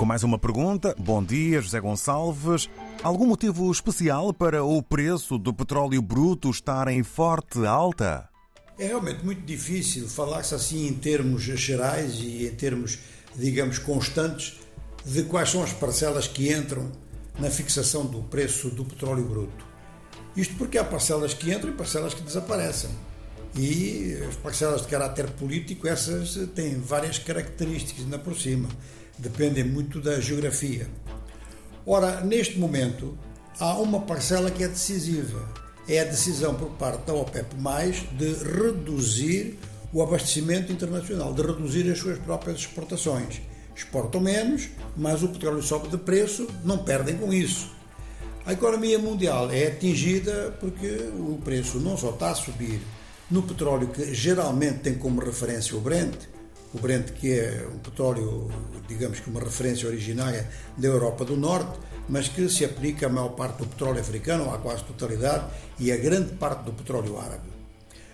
Com mais uma pergunta. Bom dia, José Gonçalves. Algum motivo especial para o preço do petróleo bruto estar em forte alta? É realmente muito difícil falar-se assim em termos gerais e em termos, digamos, constantes de quais são as parcelas que entram na fixação do preço do petróleo bruto. Isto porque há parcelas que entram e parcelas que desaparecem. E as parcelas de caráter político, essas têm várias características ainda por cima, dependem muito da geografia. Ora, neste momento, há uma parcela que é decisiva. É a decisão por parte da OPEP, de reduzir o abastecimento internacional, de reduzir as suas próprias exportações. Exportam menos, mas o petróleo sobe de preço, não perdem com isso. A economia mundial é atingida porque o preço não só está a subir no petróleo que geralmente tem como referência o Brent, o Brent que é um petróleo, digamos que uma referência originária da Europa do Norte, mas que se aplica à maior parte do petróleo africano, à quase totalidade, e a grande parte do petróleo árabe.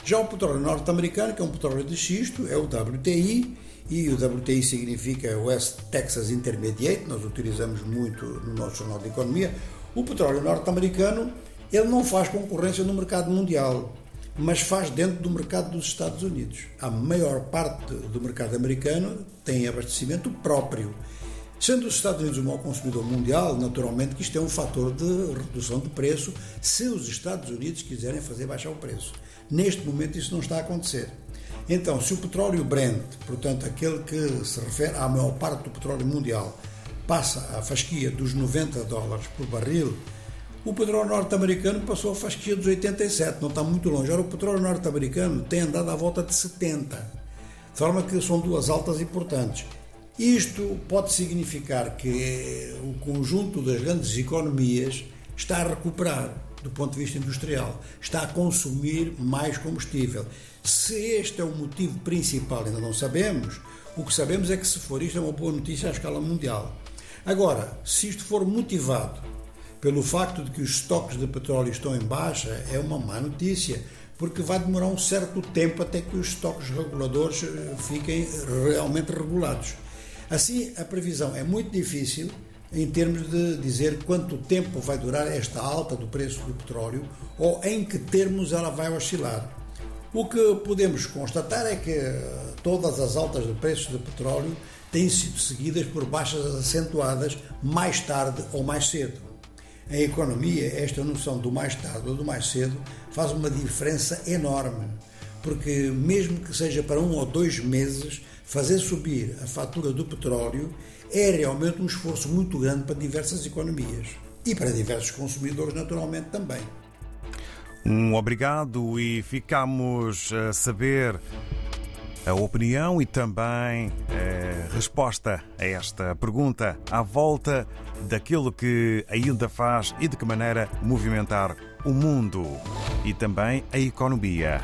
Já o petróleo norte-americano, que é um petróleo de xisto, é o WTI, e o WTI significa West Texas Intermediate, nós utilizamos muito no nosso Jornal de Economia. O petróleo norte-americano, ele não faz concorrência no mercado mundial mas faz dentro do mercado dos Estados Unidos. A maior parte do mercado americano tem abastecimento próprio. Sendo os Estados Unidos o maior consumidor mundial, naturalmente que isto é um fator de redução de preço se os Estados Unidos quiserem fazer baixar o preço. Neste momento isso não está a acontecer. Então, se o petróleo Brent, portanto aquele que se refere à maior parte do petróleo mundial, passa a fasquia dos 90 dólares por barril, o petróleo norte-americano passou a fasquia dos 87, não está muito longe. Agora, o petróleo norte-americano tem andado à volta de 70, de forma que são duas altas importantes. Isto pode significar que o conjunto das grandes economias está a recuperar do ponto de vista industrial, está a consumir mais combustível. Se este é o motivo principal, ainda não sabemos. O que sabemos é que, se for isto, é uma boa notícia à escala mundial. Agora, se isto for motivado pelo facto de que os estoques de petróleo estão em baixa, é uma má notícia, porque vai demorar um certo tempo até que os estoques reguladores eh, fiquem realmente regulados. Assim, a previsão é muito difícil em termos de dizer quanto tempo vai durar esta alta do preço do petróleo ou em que termos ela vai oscilar. O que podemos constatar é que eh, todas as altas do preço do petróleo têm sido seguidas por baixas acentuadas mais tarde ou mais cedo. Em economia, esta noção do mais tarde ou do mais cedo faz uma diferença enorme, porque mesmo que seja para um ou dois meses, fazer subir a fatura do petróleo é realmente um esforço muito grande para diversas economias e para diversos consumidores, naturalmente, também. Um obrigado e ficamos a saber a opinião e também a resposta a esta pergunta à volta daquilo que ainda faz e de que maneira movimentar o mundo e também a economia.